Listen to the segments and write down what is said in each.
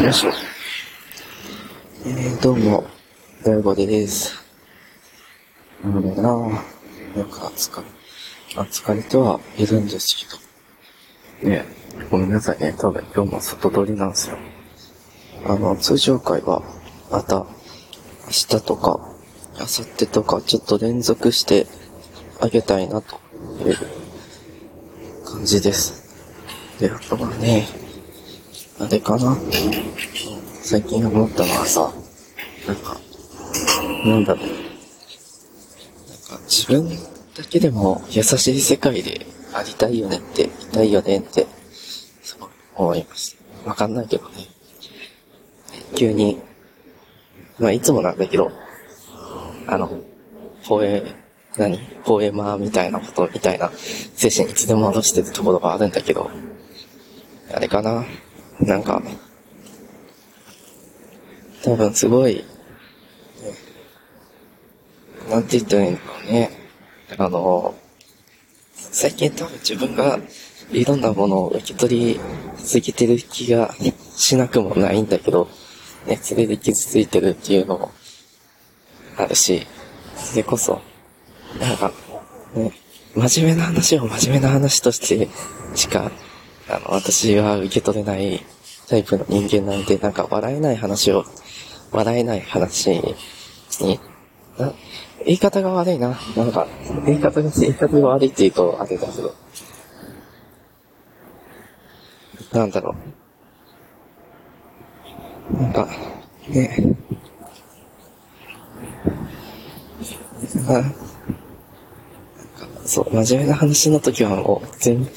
よいしょ。えー、どうも、大悟です。なんだなぁ。なんか疲れ、あ、疲れてはいるんですけど。ねごめんなさいね。多分今日も外撮りなんですよ。あの、通常回は、また、明日とか、明後日とか、ちょっと連続してあげたいな、という感じです。で、あとはね、あれかな？最近思ったのはさ、なんか、なんだろう。なんか自分だけでも優しい世界でありたいよねって、いたいよねって、すごい思います。わかんないけどね。急に、まあいつもなんだけど、あの、放映、何？ポエマーみたいなこと、みたいな精神いつでも戻してるところがあるんだけど、あれかな？なんか、多分すごい、なんて言ったらいいのかね。あの、最近多分自分がいろんなものを受け取りすぎてる気がしなくもないんだけど、ね、それで傷ついてるっていうのもあるし、それこそ、なんか、ね、真面目な話を真面目な話としてしかあの、私は受け取れないタイプの人間なんで、なんか笑えない話を、笑えない話に、な言い方が悪いな。なんか、言い方が、言い方が悪いって言うとあれだけど。なんだろう。なんか、ね。なんか、そう、真面目な話の時はもう、全、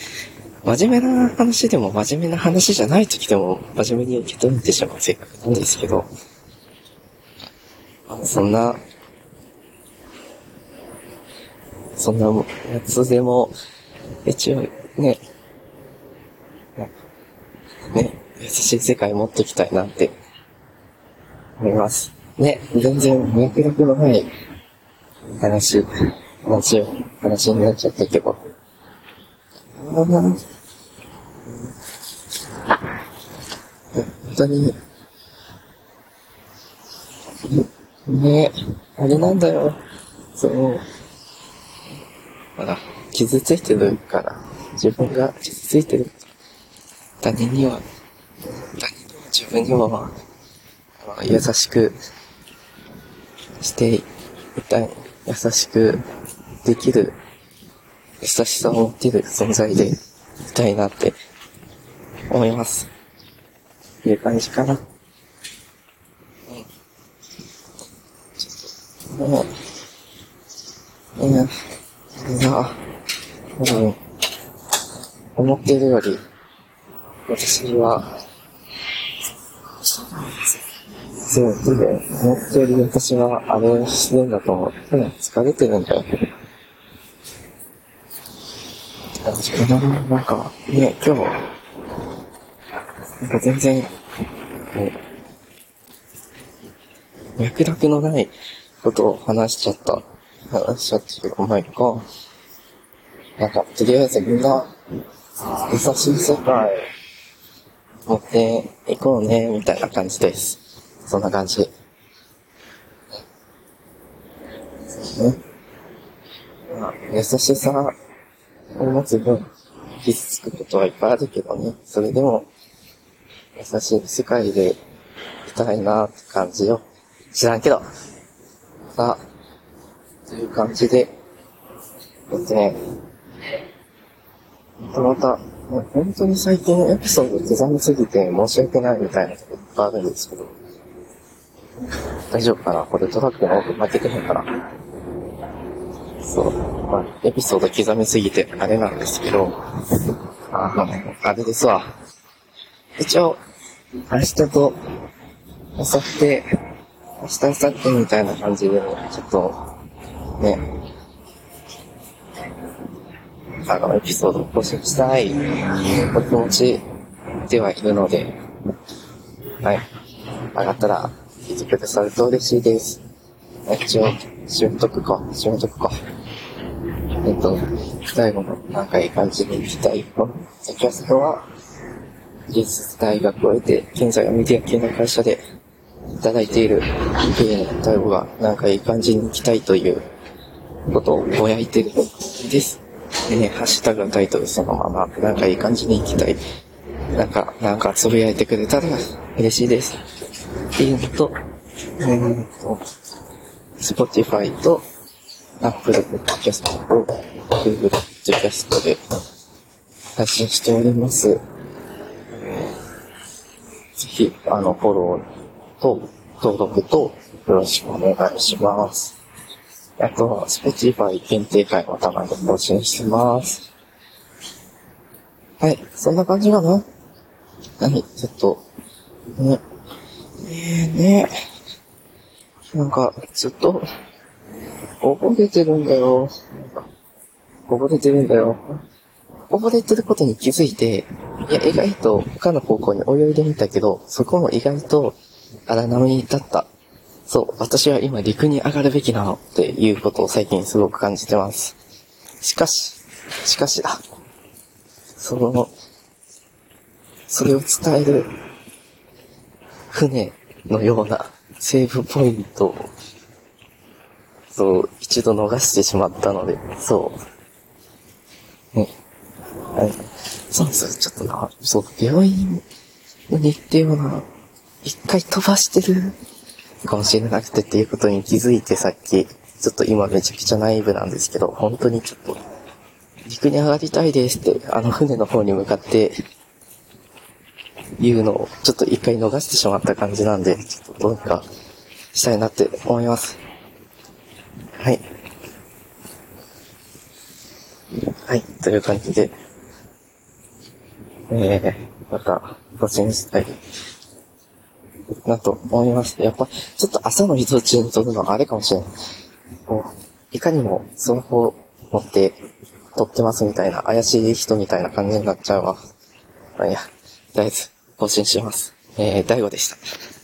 真面目な話でも真面目な話じゃない時でも真面目に受け止めてしまう性格なんですけど、そんな、そんなやつでも、一応ね、ね、優しい世界持っていきたいなって思います。ね、全然脈絡のない話、話、話になっちゃったけど。本当に、ねえあれなんだよ。そう。ほら、傷ついてるから、自分が傷ついてる。他人には、他人にも自分にも、優しくしていたい。優しくできる、優しさを持ってる存在でいたいなって思います。ていう感じかな。うん。ちょっと、もう、いや、いや、多分、思っているより、私は、そう、思っている私は、あれをしてるん。だと思う。うん、疲れてるん。だよ。自分の、なん。か、ね、今日、なんか全然、こう、脈絡のないことを話しちゃった。話しちゃってるお前か。なんか、とりあえずみんな、優しい世界、持っていこうね、みたいな感じです。そんな感じ。ね。まあ、優しさを持つ分、傷つくことはいっぱいあるけどね。それでも、優しい世界でいたいなって感じよ。知らんけど。さあ、という感じで、えっとね、また、もう本当に最近エピソード刻みすぎて申し訳ないみたいなとこいっぱいあるんですけど、大丈夫かな？これトラックの奥負けてへんかなそう。まあ、エピソード刻みすぎてあれなんですけど、あの、あれですわ。一応、明日と、明後日、明日、明後日みたいな感じで、ちょっと、ね、あの、エピソードを更新したいお気持ちではいるので、はい。上がったら、聞いてくださると嬉しいです。一応、締めとくか、締めとくか。えっと、最後のなんかいい感じに行きたい。じゃあ今日は、技術大学を得て、現在はメディア系の会社で働いている芸の大悟がなんかいい感じに行きたいということをぼやいてるです。でね、ハッシュタグのタイトルそのまま、なんかいい感じに行きたい。なんか、なんかつぶやいてくれたら嬉しいです。っていうのと、えーっと、Spotify と Apple Podcast と Google Podcast で配信しております。ぜひ、あの、フォローと登録とよろしくお願いします。あとは、Spotify 限定会もたまに更新してます。はい、そんな感じかな何ちょっと、ね、ねえー、ねなんか、ずっと、溺れてるんだよ。溺れてるんだよ。溺れてることに気づいて、いや、意外と他の方向に泳いでみたけど、そこも意外と荒波に立った。そう、私は今陸に上がるべきなのっていうことを最近すごく感じてます。しかし、しかしだ。その、それを伝える船のようなセーブポイントを、そう、一度逃してしまったので、そう。ね。はい。そうそう、ちょっとな、そう、病院の日程をな、一回飛ばしてるかもしれなくてっていうことに気づいてさっき、ちょっと今めちゃくちゃナイブなんですけど、本当にちょっと、陸に上がりたいですって、あの船の方に向かって、言うのを、ちょっと一回逃してしまった感じなんで、ちょっとどうにかしたいなって思います。はい。はい、という感じで、えー、また、更新したいなと思います。やっぱ、ちょっと朝の移動中に撮るのはあれかもしれない。こう、いかにもスマホ持って撮ってますみたいな、怪しい人みたいな感じになっちゃうわ。まあいいや、とりあえず更新します。えー、大悟でした。